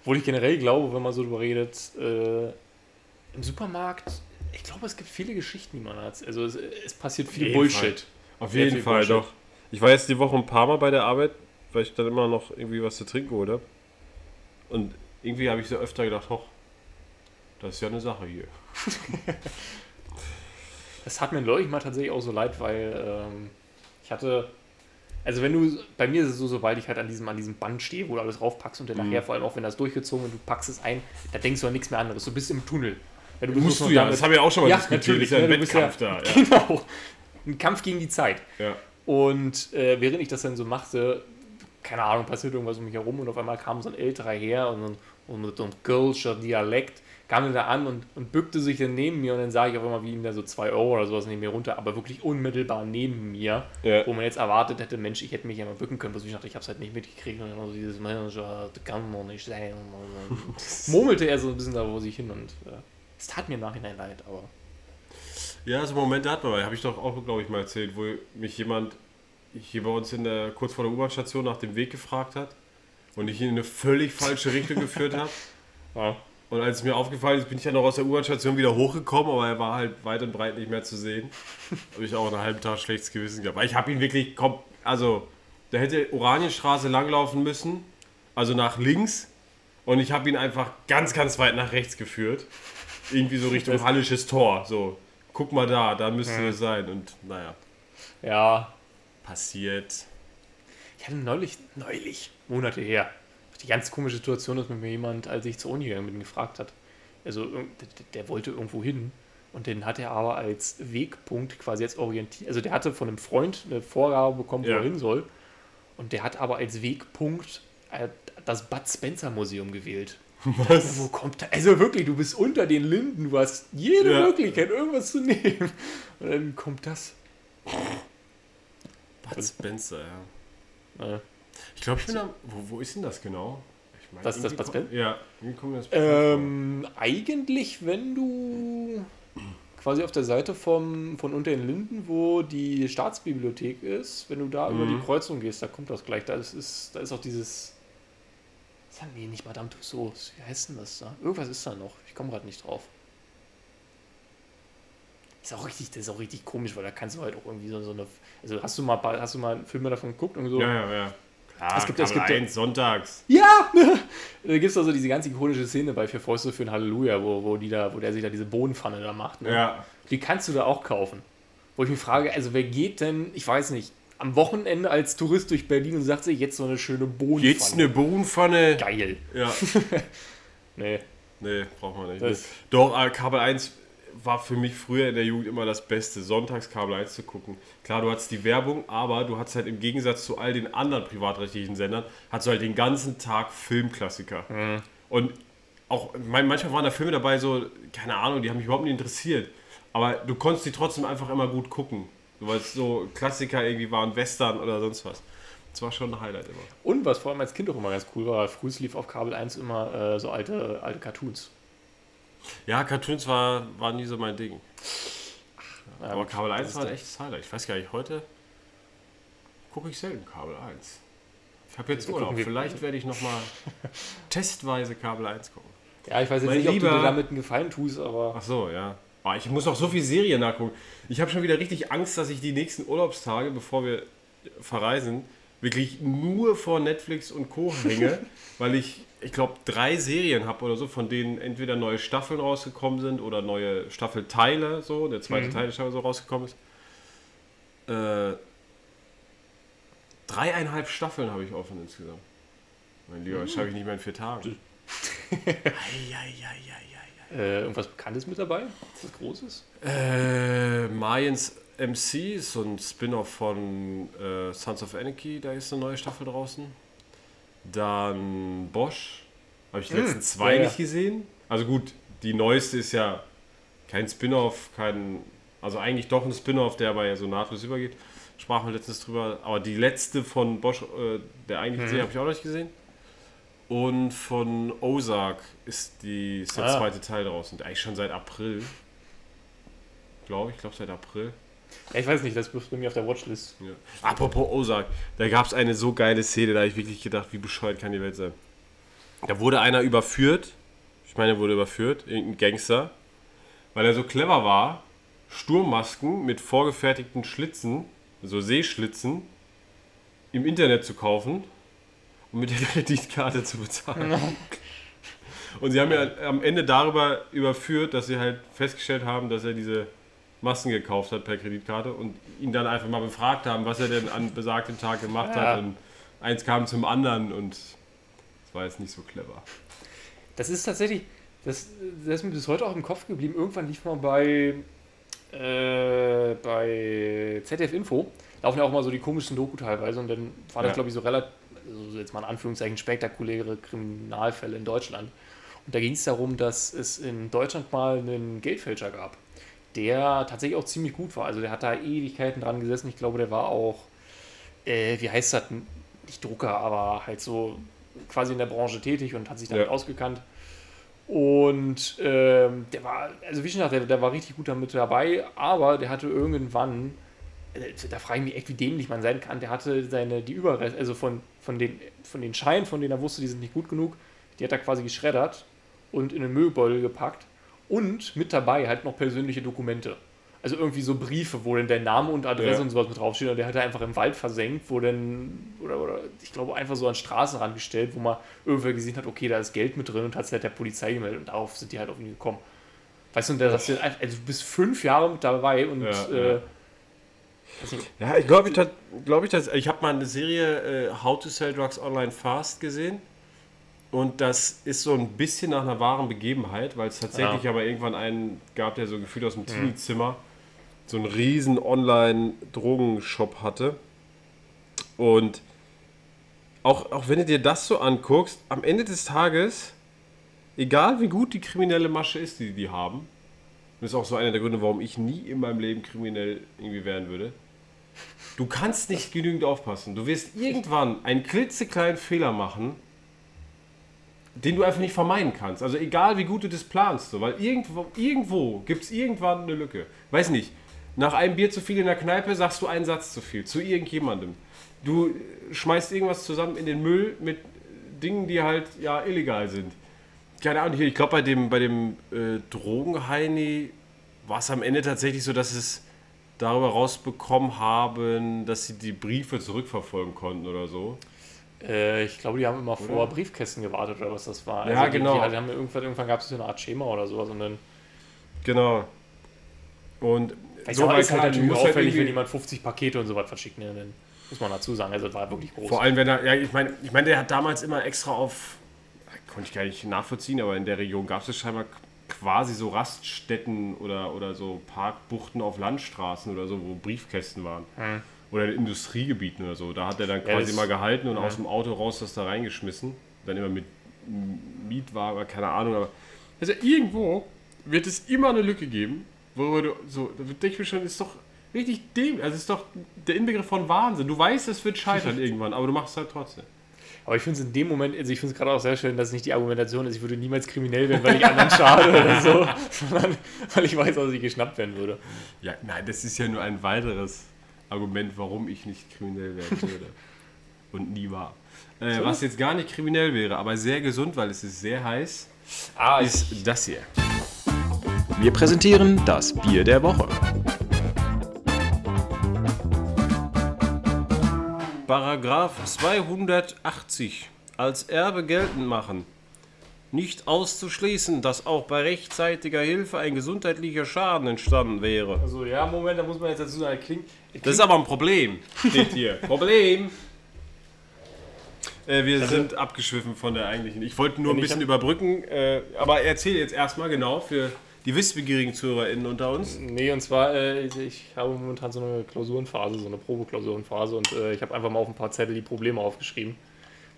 Obwohl ich generell glaube, wenn man so drüber redet, äh, im Supermarkt, ich glaube, es gibt viele Geschichten, die man hat. Also es, es passiert viel jeden Bullshit. Auf Sehr jeden Fall, Bullshit. doch. Ich war jetzt die Woche ein paar Mal bei der Arbeit, weil ich dann immer noch irgendwie was zu trinken habe. Und irgendwie habe ich so öfter gedacht, hoch, das ist ja eine Sache hier. Das tat mir neulich mal tatsächlich auch so leid, weil ähm, ich hatte. Also wenn du, bei mir ist es so, sobald ich halt an diesem, an diesem Band stehe, wo du alles raufpackst und dann Mhm. nachher, vor allem auch wenn das durchgezogen und du packst es ein, da denkst du an nichts mehr anderes. Du bist im Tunnel. Ja, du Musst du ja, damit- das haben wir auch schon mal Ja, diskutiert. natürlich, Ist ja ein Wettkampf da. Ja. Genau. Ein Kampf gegen die Zeit. Und äh, während ich das dann so machte, keine Ahnung, passiert irgendwas um mich herum und auf einmal kam so ein älterer her und, und mit so einem Kölscher Dialekt kam er da an und, und bückte sich dann neben mir und dann sah ich auf einmal, wie ihm da so 2 Euro oder sowas neben mir runter, aber wirklich unmittelbar neben mir, Ja. wo man jetzt erwartet hätte, Mensch, ich hätte mich ja mal bücken können, was ich dachte, ich habe es halt nicht mitgekriegt und dann so dieses Manager, das kann man nicht sein. Murmelte er so ein bisschen da vor sich hin und äh, es tat mir im Nachhinein leid, aber Ja, so Momente hat man. Habe ich doch auch, glaube ich, mal erzählt, wo mich jemand hier bei uns in der, kurz vor der U-Bahn-Station nach dem Weg gefragt hat und ich ihn in eine völlig falsche Richtung geführt habe. ja. Und als es mir aufgefallen ist, bin ich ja noch aus der U-Bahn-Station wieder hochgekommen, aber er war halt weit und breit nicht mehr zu sehen. Habe ich auch einen halben Tag schlechtes Gewissen gehabt. Weil ich habe ihn wirklich, kom also der hätte Oranienstraße langlaufen müssen, also nach links. Und ich habe ihn einfach ganz, ganz weit nach rechts geführt. Irgendwie so Richtung Das- Hallisches Tor. So, guck mal da, da müsste es sein. Und naja, ja, passiert. Ich hatte neulich, neulich, Monate her, die ganz komische Situation, dass mit mir jemand, als ich zur Uni gegangen bin, gefragt hat. Also der, der wollte irgendwo hin und den hat er aber als Wegpunkt quasi jetzt orientiert. Also der hatte von einem Freund eine Vorgabe bekommen, wo Ja. er hin soll. Und der hat aber als Wegpunkt äh, das Bud Spencer Museum gewählt. Was? Wo kommt da? Also wirklich, du bist unter den Linden, du hast jede Ja. Möglichkeit, irgendwas zu nehmen. Und dann kommt das. Bud Spencer, ja. Äh, Ich glaube, ich bin da. Wo, wo ist denn das genau? Ich mein, Was ist das, Bud Spencer? Ja, irgendwie kommt das. Ähm, eigentlich, wenn du quasi auf der Seite vom, von unter den Linden, wo die Staatsbibliothek ist, wenn du da über Mhm. die Kreuzung gehst, da kommt das gleich. Da ist, ist, da ist auch dieses. Sagen nee, nicht Madame Tussauds. Wie heißt denn das da? Irgendwas ist da noch. Ich komme gerade nicht drauf. Ist auch richtig, das ist auch richtig komisch, weil da kannst du halt auch irgendwie so, so eine. Also hast du mal hast du mal Filme davon geguckt und so? Ja, ja, ja. Klar, Es gibt- es gibt ja- 1, sonntags. Ja! da gibt es also diese ganz ikonische Szene bei Vier Fäuste für ein Halleluja, wo, wo, die da, wo der sich da diese Bohnenpfanne da macht. Ne? Ja. Die kannst du da auch kaufen. Wo ich mich frage, also wer geht denn, ich weiß nicht, am Wochenende als Tourist durch Berlin und sagt sich jetzt so eine schöne Bohnenpfanne. Jetzt eine Bohnenpfanne. Geil. Ja. Nee. Nee, braucht man nicht. Das- Doch, äh, Kabel 1 war für mich früher in der Jugend immer das Beste, sonntags Kabel 1 zu gucken. Klar, du hattest die Werbung, aber du hattest halt im Gegensatz zu all den anderen privatrechtlichen Sendern, hattest du halt den ganzen Tag Filmklassiker. Mhm. Und auch, manchmal waren da Filme dabei, so, keine Ahnung, die haben mich überhaupt nicht interessiert. Aber du konntest die trotzdem einfach immer gut gucken. Weil es so Klassiker irgendwie waren, Western oder sonst was. Das war schon ein Highlight immer. Und was vor allem als Kind auch immer ganz cool war, früh lief auf Kabel 1 immer äh, so alte, alte Cartoons. Ja, Cartoons war, war nie so mein Ding. Ja, Aber Kabel 1 das war ein echtes Highlight. Ich weiß gar nicht, heute gucke ich selten Kabel 1. Ich habe jetzt Urlaub. Vielleicht werde ich nochmal testweise Kabel 1 gucken. Ja, ich weiß jetzt Mein nicht, ob du Lieber- dir damit einen Gefallen tust, aber Ach so, ja. Ah, ich muss noch so viel Serien nachgucken. Ich habe schon wieder richtig Angst, dass ich die nächsten Urlaubstage, bevor wir verreisen, wirklich nur vor Netflix und Co. hänge, weil ich, ich glaube, drei Serien habe oder so, von denen entweder neue Staffeln rausgekommen sind oder neue Staffelteile, so, der zweite Mhm. Teil der Staffel so rausgekommen ist. Äh, dreieinhalb Staffeln habe ich offen insgesamt. Mein Lieber, das schaffe ich nicht mehr in vier Tagen. Eieieiei. Äh, irgendwas Bekanntes mit dabei? Was Großes? Äh, Mayans MC ist so ein Spin-off von äh, Sons of Anarchy, da ist eine neue Staffel draußen. Dann Bosch, habe ich die Hm, letzten zwei ja, ja. nicht gesehen. Also gut, die neueste ist ja kein Spin-off, kein, also eigentlich doch ein Spin-off, der aber ja so nahtlos übergeht. Sprachen wir letztens drüber. Aber die letzte von Bosch, äh, der eigentlichen Mhm. Serie, habe ich auch noch nicht gesehen. Und von Ozark ist, die, ist der Ah. zweite Teil draußen. Eigentlich schon seit April. Glaube ich, glaube seit April. Ja, ich weiß nicht, das ist bei mir auf der Watchlist. Ja. Apropos Ozark, da gab es eine so geile Szene, da habe ich wirklich gedacht, wie bescheuert kann die Welt sein. Da wurde einer überführt, ich meine, er wurde überführt, irgendein Gangster, weil er so clever war, Sturmmasken mit vorgefertigten Schlitzen, so Seeschlitzen, im Internet zu kaufen und mit der Kreditkarte zu bezahlen. Und sie haben ja am Ende darüber überführt, dass sie halt festgestellt haben, dass er diese Masken gekauft hat per Kreditkarte und ihn dann einfach mal befragt haben, was er denn an besagtem Tag gemacht Ja. hat. Und eins kam zum anderen und das war jetzt nicht so clever. Das ist tatsächlich, das, das ist mir bis heute auch im Kopf geblieben. Irgendwann lief mal bei, äh, bei ZDF Info, laufen ja auch mal so die komischen Doku teilweise und dann war das, Ja. glaube ich, so relativ, also jetzt mal in Anführungszeichen, spektakuläre Kriminalfälle in Deutschland. Und da ging es darum, dass es in Deutschland mal einen Geldfälscher gab, der tatsächlich auch ziemlich gut war. Also der hat da Ewigkeiten dran gesessen. Ich glaube, der war auch, äh, wie heißt das, nicht Drucker, aber halt so quasi in der Branche tätig und hat sich damit Ja. ausgekannt. Und ähm, der war, also wie schon gesagt, der, der war richtig gut damit dabei, aber der hatte irgendwann, da frage ich mich echt, wie dämlich man sein kann, der hatte seine, die Überreste, also von, von, den, von den Scheinen, von denen er wusste, die sind nicht gut genug, die hat er quasi geschreddert und in den Müllbeutel gepackt und mit dabei halt noch persönliche Dokumente. Also irgendwie so Briefe, wo dann der Name und Adresse Ja. und sowas mit draufsteht. Und der hat er einfach im Wald versenkt, wo dann, oder, oder ich glaube, einfach so an den Straßenrand gestellt, wo man irgendwer gesehen hat, okay, da ist Geld mit drin und hat es halt der Polizei gemeldet. Und darauf sind die halt auf ihn gekommen. Weißt du, und der, ist also du bist fünf Jahre mit dabei und Ja, äh, ja. Nicht, Ja, ich glaube, ich, glaub ich, ich habe mal eine Serie äh, How to Sell Drugs Online Fast gesehen. Und das ist so ein bisschen nach einer wahren Begebenheit, weil es tatsächlich aber irgendwann einen gab, der so gefühlt aus dem Teenie-Zimmer so einen riesen Online-Drogenshop hatte. Und auch, auch wenn du dir das so anguckst, am Ende des Tages, egal wie gut die kriminelle Masche ist, die die haben, das ist auch so einer der Gründe, warum ich nie in meinem Leben kriminell irgendwie werden würde. Du kannst nicht genügend aufpassen. Du wirst irgendwann einen klitzekleinen Fehler machen, den du einfach nicht vermeiden kannst. Also egal wie gut du das planst, so, weil irgendwo, irgendwo gibt es irgendwann eine Lücke. Weiß nicht, nach einem Bier zu viel in der Kneipe sagst du einen Satz zu viel zu irgendjemandem. Du schmeißt irgendwas zusammen in den Müll mit Dingen, die halt ja illegal sind. Keine Ahnung, ich glaube bei dem, bei dem äh, Drogenheini war es am Ende tatsächlich so, dass es darüber rausbekommen haben, dass sie die Briefe zurückverfolgen konnten oder so. äh, ich glaube, die haben immer vor Briefkästen gewartet oder was das war. Ja, die, genau. Die, die haben irgendwann, irgendwann gab es so eine Art Schema oder sowas und dann Genau. Und so halt ist halt natürlich musst halt wenn jemand 50 Pakete und so was verschickt. Ne? Dann muss man dazu sagen, also das war wirklich groß. Vor allem, wenn er, ja, ich meine, ich meine, der hat damals immer extra auf, konnte ich gar nicht nachvollziehen, aber in der Region gab es scheinbar quasi so Raststätten oder, oder so Parkbuchten auf Landstraßen oder so, wo Briefkästen waren. Oder in Industriegebieten oder so. Da hat er dann quasi das- mal gehalten und aus dem Auto raus das da reingeschmissen. Dann immer mit Mietwagen, keine Ahnung. Aber also irgendwo wird es immer eine Lücke geben, worüber du so, da denke ich mir schon, ist doch richtig dem, also ist doch der Inbegriff von Wahnsinn. Du weißt, es wird scheitern irgendwann, aber du machst es halt trotzdem. Aber ich finde es in dem Moment, also ich finde es gerade auch sehr schön, dass es nicht die Argumentation ist, ich würde niemals kriminell werden, weil ich anderen schade oder so, sondern weil ich weiß, dass ich geschnappt werden würde. Ja, nein, das ist ja nur ein weiteres Argument, warum ich nicht kriminell werden würde. Und nie war. Äh, So? was jetzt gar nicht kriminell wäre, aber sehr gesund, weil es ist sehr heiß, Ah, ist das hier. Wir präsentieren das Bier der Woche. Paragraph 280 als Erbe geltend machen. Nicht auszuschließen, dass auch bei rechtzeitiger Hilfe ein gesundheitlicher Schaden entstanden wäre. also ja, Moment, da muss man jetzt dazu sagen, klingt, Das ist aber ein Problem, steht hier. Problem. Äh, wir sind abgeschwiffen von der eigentlichen. Ich wollte nur ein bisschen hab- überbrücken, äh, aber erzähl jetzt erstmal genau für die wissbegierigen ZuhörerInnen unter uns. Nee, und zwar, äh, ich habe momentan so eine Klausurenphase, so eine Probeklausurenphase und äh, ich habe einfach mal auf ein paar Zettel die Probleme aufgeschrieben.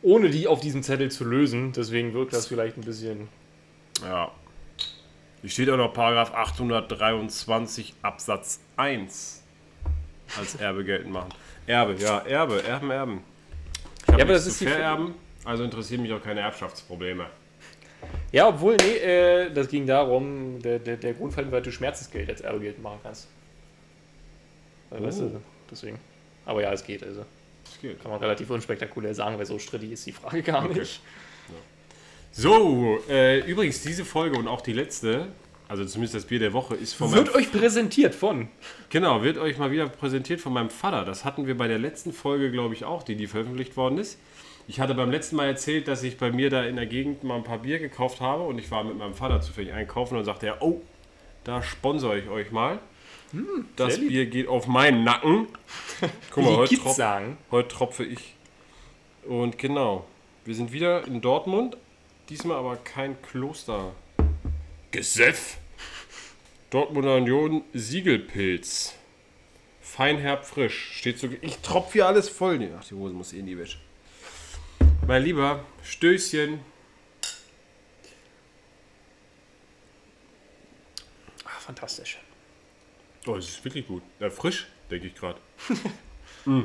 Ohne die auf diesem Zettel zu lösen, deswegen wirkt das vielleicht ein bisschen. Ja. Hier steht auch noch Paragraph 823 Absatz 1 als Erbe geltend machen. Erbe, ja, Erbe, Erben, Erben. Ich hab Ja, aber das ist zu die- vererben, also interessieren mich auch keine Erbschaftsprobleme. Ja, obwohl, nee, äh, das ging darum, der, der, der Grundfall, weil du Schmerzensgeld als Erbe geltend machen kannst. Weißt Oh. du, deswegen. Aber ja, es geht, also. Das geht. Kann man relativ unspektakulär sagen, weil so strittig ist die Frage gar Okay. nicht. So, äh, übrigens, diese Folge und auch die letzte, also zumindest das Bier der Woche, ist von meinem Wird euch präsentiert von. Genau, wird euch mal wieder präsentiert von meinem Vater. Das hatten wir bei der letzten Folge, glaube ich, auch, die, die veröffentlicht worden ist. Ich hatte beim letzten Mal erzählt, dass ich bei mir da in der Gegend mal ein paar Bier gekauft habe und ich war mit meinem Vater zufällig einkaufen und sagte er, oh, da sponsere ich euch mal. das sehr lieb. Bier geht auf meinen Nacken. Guck mal, heute, Kids trop sagen. heute tropfe ich. Und genau, wir sind wieder in Dortmund. Diesmal aber kein Kloster. Gesöff. Dortmunder Union Siegelpilz. Feinherb frisch. Steht so. Ich tropfe hier alles voll. Ach, die Hose muss eh in die Wäsche. Mein Lieber, Stößchen. Ah, fantastisch. Oh, es ist wirklich gut. Ja, frisch, denke ich gerade.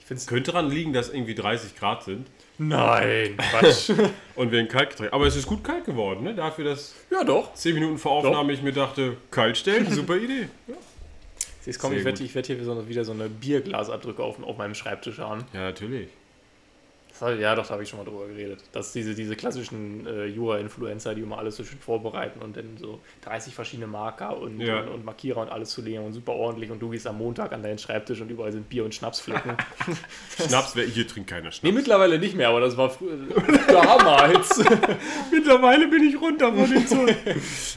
Ich find's Könnte daran liegen, dass irgendwie 30 Grad sind Nein, Quatsch. und wir ein Kaltgetränk. Aber es ist gut kalt geworden, ne? Dafür, dass ja, doch. 10 Minuten vor Aufnahme ich mir dachte, kalt stellen, super Idee. Jetzt komm, Sehr ich werde werd hier wieder so eine Bierglasabdrücke auf, auf meinem Schreibtisch haben. Ja, natürlich. Ja, doch, da habe ich schon mal drüber geredet. Dass diese, diese klassischen äh, Jura-Influencer, die immer alles so schön vorbereiten und dann so 30 verschiedene Marker und, Ja. und, und Markierer und alles zu legen und super ordentlich und du gehst am Montag an deinen Schreibtisch und überall sind Bier- und Schnapsflecken. Schnaps, wer hier trinkt keiner Schnaps. nee, mittlerweile nicht mehr, aber das war früher damals. Mittlerweile bin ich runter von dem Zeug.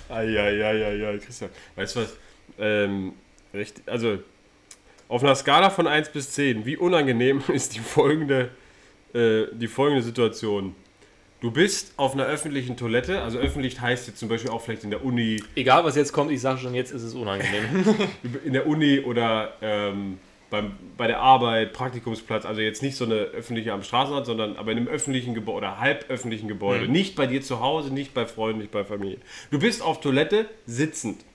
Eieieiei, Christian. Weißt du was? Ähm, recht, also, auf einer Skala von 1 bis 10, wie unangenehm ist die folgende, äh, die folgende Situation? Du bist auf einer öffentlichen Toilette, also öffentlich heißt jetzt zum Beispiel auch vielleicht in der Uni, Egal, was jetzt kommt, ich sage schon, jetzt ist es unangenehm. in der Uni oder ähm, beim, bei der Arbeit, Praktikumsplatz, also jetzt nicht so eine öffentliche am Straßenrand, sondern aber in einem öffentlichen Gebäude oder halböffentlichen Gebäude. Nicht bei dir zu Hause, nicht bei Freunden, nicht bei Familie. Du bist auf Toilette sitzend.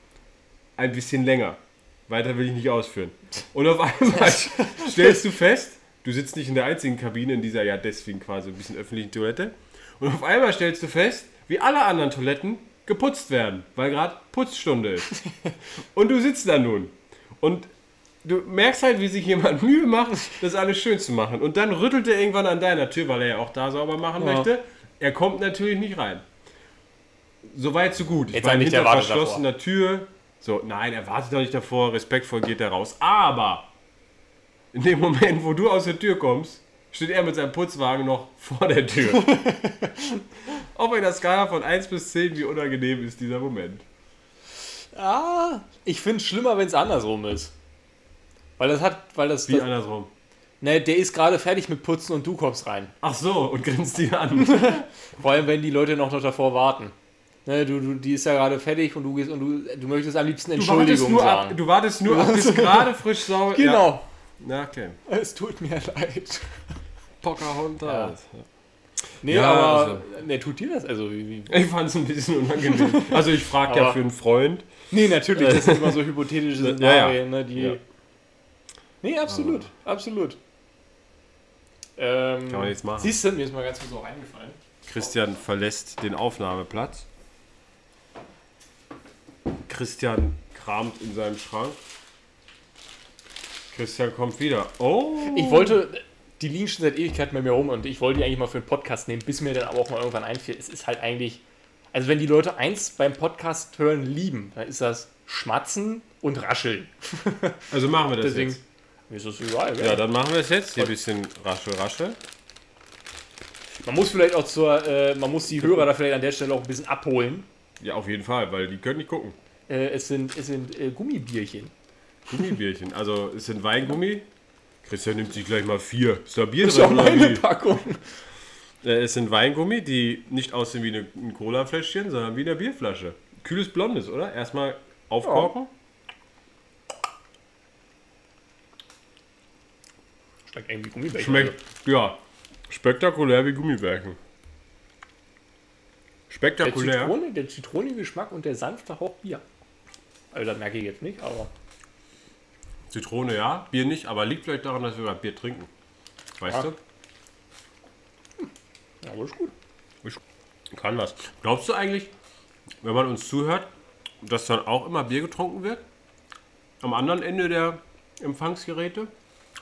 Ein bisschen länger. Weiter will ich nicht ausführen. Und auf einmal stellst du fest, du sitzt nicht in der einzigen Kabine in dieser ja deswegen quasi ein bisschen öffentlichen Toilette. Und auf einmal stellst du fest, wie alle anderen Toiletten geputzt werden, weil gerade Putzstunde ist. Und du sitzt da nun. Und du merkst halt, wie sich jemand Mühe macht, das alles schön zu machen. Und dann rüttelt er irgendwann an deiner Tür, weil er ja auch da sauber machen Ja. möchte. Er kommt natürlich nicht rein. Soweit, so gut. Ich Jetzt sei nicht, hinter verschlossener Tür. So, nein, er wartet doch nicht davor. Respektvoll geht er raus. Aber in dem Moment, wo du aus der Tür kommst, steht er mit seinem Putzwagen noch vor der Tür. Auf einer Skala von 1 bis 10, wie unangenehm ist dieser Moment? ah, ich finde es schlimmer, wenn es andersrum ist. Weil das hat, weil das, Wie das andersrum. ne, der ist gerade fertig mit Putzen und du kommst rein. Ach so, und grinst ihn an. Vor allem, wenn die Leute noch, noch davor warten. Ne, du, du, die ist ja gerade fertig und du gehst und du, du möchtest am liebsten Du wartest Entschuldigung nur sagen. ab, du wartest nur ab, bis gerade frisch sauber. genau. Ja, ja okay. Es tut mir leid. Pocahontas. Nee, Ja, aber also- ne, tut dir das? Also, wie, wie? Ich fand es ein bisschen unangenehm. Also ich frage ja Aber- für einen Freund. Nee, natürlich, das sind immer so hypothetische Ja, ja. Szenarien, ne, die. Ja. Nee, absolut, absolut. Ähm, Kann man jetzt machen. Siehst du, mir ist mal ganz kurz auch eingefallen. Christian verlässt den Aufnahmeplatz. Christian kramt in seinem Schrank. Christian kommt wieder. Oh! Ich wollte, die liegen schon seit Ewigkeiten bei mir rum und ich wollte die eigentlich mal für einen Podcast nehmen, bis mir dann aber auch mal irgendwann einfiel. Es ist halt eigentlich, also wenn die Leute eins beim Podcast hören lieben, dann ist das Schmatzen und Rascheln. Also machen wir das Deswegen, jetzt. mir ist das egal. Ja, dann machen wir es jetzt. Hier ein bisschen raschel, raschel. Man muss vielleicht auch zur, äh, man muss die Hörer da vielleicht an der Stelle auch ein bisschen abholen. Ja, auf jeden Fall, weil die können nicht gucken. Äh, es sind, es sind äh, Gummibierchen. Gummibierchen. Also es sind Weingummi. Christian nimmt sich gleich mal vier. Ist da Bier Das ist auch drin? oder meine wie? Packung. Äh, Es sind Weingummi, die nicht aussehen wie eine, ein Cola-Fläschchen, sondern wie eine Bierflasche. Kühles Blondes, oder? Erstmal aufkorken. Schmeckt irgendwie Gummibärchen. Schmeckt, ja, spektakulär wie Gummibärchen. Der, Spektakulär. Zitrone, der Zitronengeschmack und der sanfte Hauch Bier. Also das merke ich jetzt nicht, aber Zitrone ja, Bier nicht, aber liegt vielleicht daran, dass wir gerade Bier trinken. Weißt Ja. du? ja, aber ist gut. Kann was. Glaubst du eigentlich, wenn man uns zuhört, dass dann auch immer Bier getrunken wird? Am anderen Ende der Empfangsgeräte?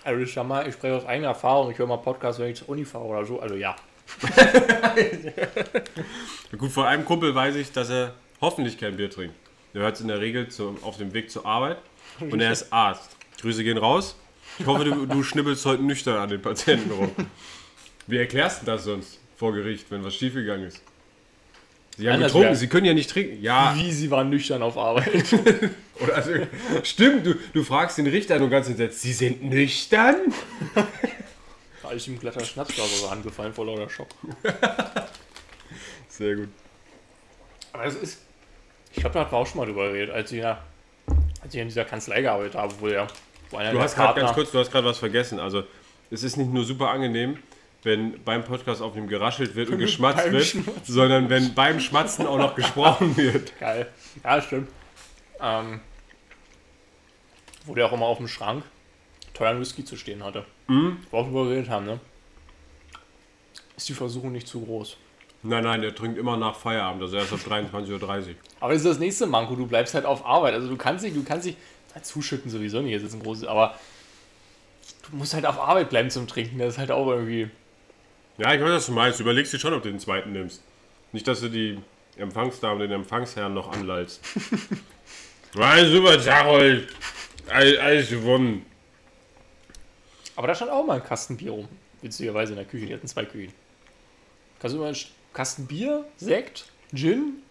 Also ich sag mal, ich spreche aus eigener Erfahrung, ich höre mal Podcasts, wenn ich zur Uni fahre oder so, also ja. Gut, von einem Kumpel weiß ich, dass er hoffentlich kein Bier trinkt. Der hört es in der Regel zu, auf dem Weg zur Arbeit und er ist Arzt. Grüße gehen raus. Ich hoffe, du, du schnibbelst heute nüchtern an den Patienten rum. Wie erklärst du das sonst vor Gericht, wenn was schiefgegangen ist? Sie haben Anders getrunken, wär- sie können ja nicht trinken. Ja, Wie, sie waren nüchtern auf Arbeit. oder also, stimmt, du, du fragst den Richter nur ganz entsetzt, sie sind nüchtern? Da ist ihm glatter Schnapsglas aus der Hand gefallen vor lauter Schock. Sehr gut. Aber das ist. Ich glaube, da hatten wir auch schon mal drüber geredet, als ich, ja, als ich in dieser Kanzlei gearbeitet habe, wo der. Wo einer Du hast gerade ganz kurz, du hast gerade was vergessen. Also, es ist nicht nur super angenehm, wenn beim Podcast auf dem geraschelt wird und geschmatzt wird, Schmatzen. sondern wenn beim Schmatzen auch noch gesprochen wird. Geil. Ja, stimmt. Ähm, wo der auch immer auf dem Schrank teuren Whisky zu stehen hatte. Mhm. Wo wir geredet haben, ne? Ist die Versuchung nicht zu groß. Nein, nein, der trinkt immer nach Feierabend, also erst ab 23.30 Uhr. Aber das ist das nächste Manko, du bleibst halt auf Arbeit. Also du kannst dich, du kannst dich, na, zuschütten sowieso nicht, das ist ein großes, aber du musst halt auf Arbeit bleiben zum Trinken. Das ist halt auch irgendwie. Ja, ich weiß, was du meinst. Du überlegst dir schon, ob du den zweiten nimmst. Nicht, dass du die Empfangsdame, den Empfangsherrn noch anlallst. War super, Zarold. Alles, gewonnen. Aber da stand auch mal ein Kasten Bier rum. Witzigerweise in der Küche. Die hatten zwei Küchen. Kannst du mal Kasten Bier, Sekt, Gin?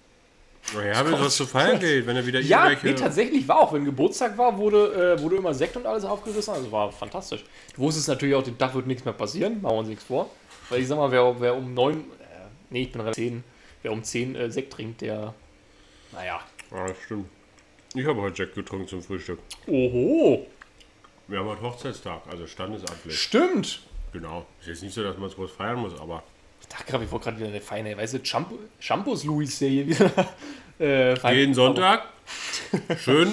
Naja, wenn was zu feiern geht, wenn er wieder Ja, irgendwelche... nee, tatsächlich war auch. Wenn Geburtstag war, wurde, äh, wurde immer Sekt und alles aufgerissen. Also war fantastisch. Du wusstest natürlich auch, den Tag wird nichts mehr passieren. Machen wir uns nichts vor. Weil ich sag mal, wer, wer um neun, äh, nee, ich bin relativ zehn, wer um zehn äh, Sekt trinkt, der, naja. Ja, das stimmt. Ich habe heute Jack getrunken zum Frühstück. Oho, Wir haben heute Hochzeitstag, also standesamtlich. stimmt. Genau. Ist jetzt nicht so, dass man es groß feiern muss, aber... Ich dachte gerade, ich wollte gerade wieder eine feine, weißt du, Shampoo, Shampoos Louis, der hier wieder. Äh, fein- Jeden Sonntag. Schön.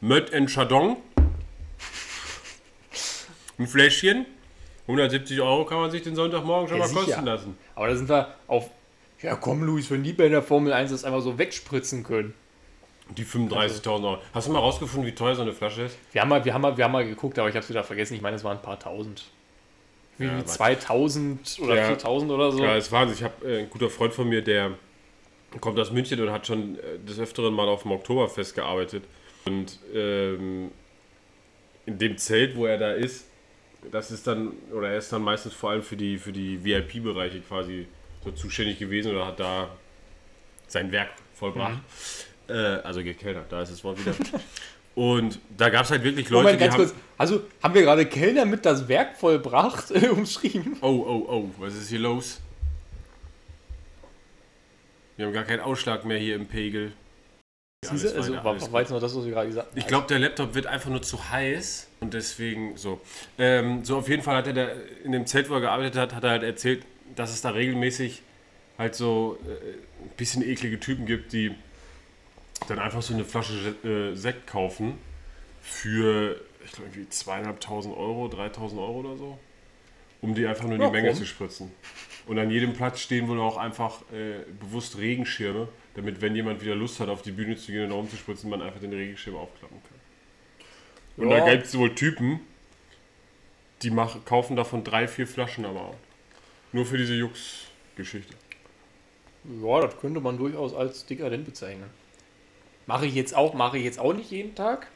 Mött en Chardon. Ein Fläschchen. 170 Euro kann man sich den Sonntagmorgen schon Ja, mal kosten sicher. lassen. Aber da sind wir auf. Ja, komm, Luis, wenn die bei der Formel 1 das einfach so wegspritzen können. Die 35.000 Euro. Hast du mal rausgefunden, wie teuer so eine Flasche ist? Wir haben mal, wir haben mal, wir haben mal geguckt, aber ich habe es wieder vergessen. Ich meine, es waren ein paar tausend. Wie Ja, wie weiß 2000 oder Ja. 4000 oder so. Ja, ist Wahnsinn. Ich habe äh, ein guter Freund von mir, der kommt aus München und hat schon äh, des Öfteren mal auf dem Oktoberfest gearbeitet. Und ähm, in dem Zelt, wo er da ist, das ist dann, oder er ist dann meistens vor allem für die, für die VIP-Bereiche quasi so zuständig gewesen oder hat da sein Werk vollbracht. Äh, also gekellnert, da ist das Wort wieder. Und da gab es halt wirklich Leute, Moment, die ganz haben... kurz. Also, haben wir gerade Kellner mit das Werk vollbracht äh, umschrieben? Oh, oh, oh, was ist hier los? Wir haben gar keinen Ausschlag mehr hier im Pegel. Alles Siehste, also, weiter, war, war jetzt noch das, was wir gerade gesagt haben? Ich glaube, der Laptop wird einfach nur zu heiß und deswegen so. Ähm, so auf jeden Fall hat er da in dem Zelt, wo er gearbeitet hat, hat er halt erzählt, dass es da regelmäßig halt so äh, ein bisschen eklige Typen gibt, die dann einfach so eine Flasche äh, Sekt kaufen für, ich glaube, irgendwie zweieinhalbtausend Euro, 3000 Euro oder so, um die einfach nur in die Menge zu spritzen. Und an jedem Platz stehen wohl auch einfach äh, bewusst Regenschirme, damit, wenn jemand wieder Lust hat, auf die Bühne zu gehen und rumzuspritzen, man einfach den Regenschirm aufklappen kann. Und Ja. da gibt es wohl Typen, die mach, kaufen davon drei, vier Flaschen aber auch. Nur für diese Jux-Geschichte. Ja, das könnte man durchaus als dekadent bezeichnen. Mache ich jetzt auch, mache ich jetzt auch nicht jeden Tag,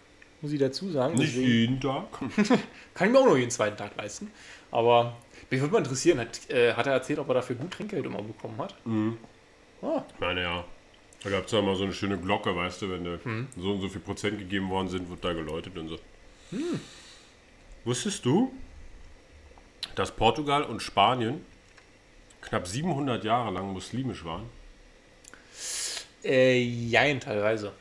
muss ich dazu sagen. Nicht Deswegen jeden Tag. kann ich mir auch nur jeden zweiten Tag leisten. Aber mich würde mal interessieren, hat, äh, hat er erzählt, ob er dafür gut Trinkgeld immer bekommen hat? Ah, Ich meine, ja. Da gab es ja mal so eine schöne Glocke, weißt du, wenn da Hm. so und so viel Prozent gegeben worden sind, wird da geläutet und so. Wusstest du, dass Portugal und Spanien knapp 700 Jahre lang muslimisch äh, jein, teilweise.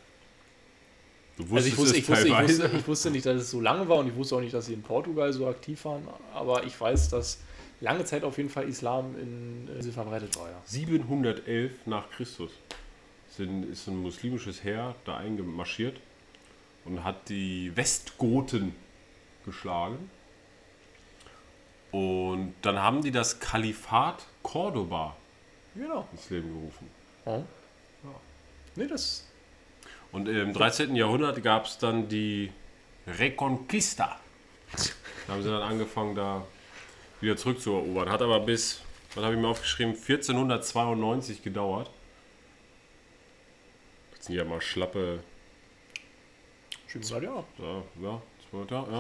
Du Also ich wusstest wusste, es ich, wusste, ich, teilweise. wusste, ich wusste nicht, dass es so lange war und ich wusste auch nicht, dass sie in Portugal so aktiv waren. Aber ich weiß, dass lange Zeit auf jeden Fall Islam in äh, sie verbreitet war, ja. 711 nach Christus sind, ist ein muslimisches Heer da eingemarschiert und hat die Westgoten geschlagen. Und dann haben die das Kalifat Cordoba Genau. ins Leben gerufen. Ja. Nee, das. Und im 13. Jahrhundert gab es dann die Reconquista. Da haben sie dann angefangen, da wieder zurückzuerobern. Hat aber bis, was habe ich mir aufgeschrieben, 1492 gedauert. Das sind ja mal schlappe, Schön gesagt, ja. ja, ja, 200 Jahre,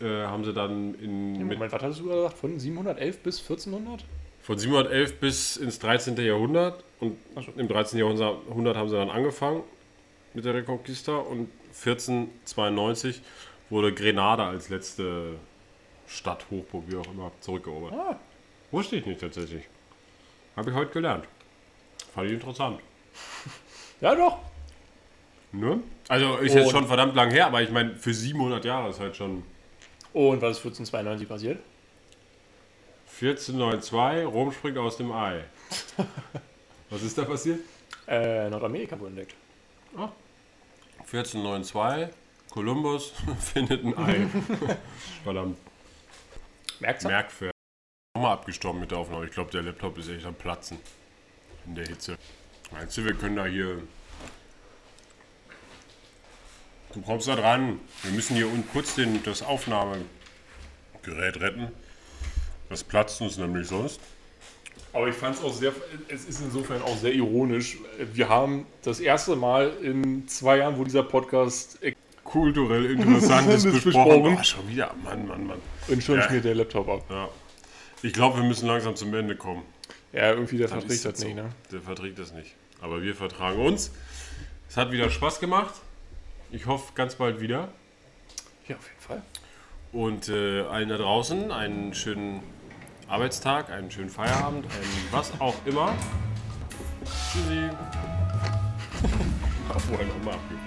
ja. Äh, haben sie dann in, mit Moment, was hattest du gesagt? Von 711 bis 1400? Von 711 bis ins 13. Jahrhundert. Und im 13. Jahrhundert haben sie dann angefangen mit der Reconquista. Und 1492 wurde Grenada als letzte Stadt, Hochburg, wie auch immer, zurückerobert. Ah. Wusste ich nicht tatsächlich. Habe ich heute gelernt. Fand ich interessant. Ja, doch. Ne? Also ist jetzt Und- schon verdammt lang her, aber ich meine, für 700 Jahre ist halt schon Und was ist 1492 passiert? 1492, Rom springt aus dem Ei. Was ist da passiert? Äh, Nordamerika wurde entdeckt. 1492, Kolumbus findet ein Ei. Verdammt, Merkt's? Merkfähig. Nochmal abgestorben mit der Aufnahme. Ich glaube, der Laptop ist echt am Platzen. In der Hitze. Meinst du, wir können da hier. Du kommst da dran. Wir müssen hier un- kurz den, das Aufnahmegerät retten. Das platzt uns nämlich sonst. Aber ich fand es auch sehr, es ist insofern auch sehr ironisch. Wir haben das erste Mal in zwei Jahren, wo dieser Podcast Kulturell Interessantes Das besprochen. besprochen. Oh, schon wieder. Mann, Mann, Mann. und schon Ja. schmiert der Laptop ab. Ja. Ich glaube, wir müssen langsam zum Ende kommen. Ja, irgendwie der verträgt ist das jetzt nicht, so. ne? Der verträgt das nicht. Aber wir vertragen uns. Es hat wieder Spaß gemacht. Ich hoffe ganz bald wieder. Ja, auf jeden Fall. Und äh, allen da draußen einen schönen Arbeitstag, einen schönen Feierabend, einen was auch immer. Tschüssi. Vorher nochmal abgebrochen.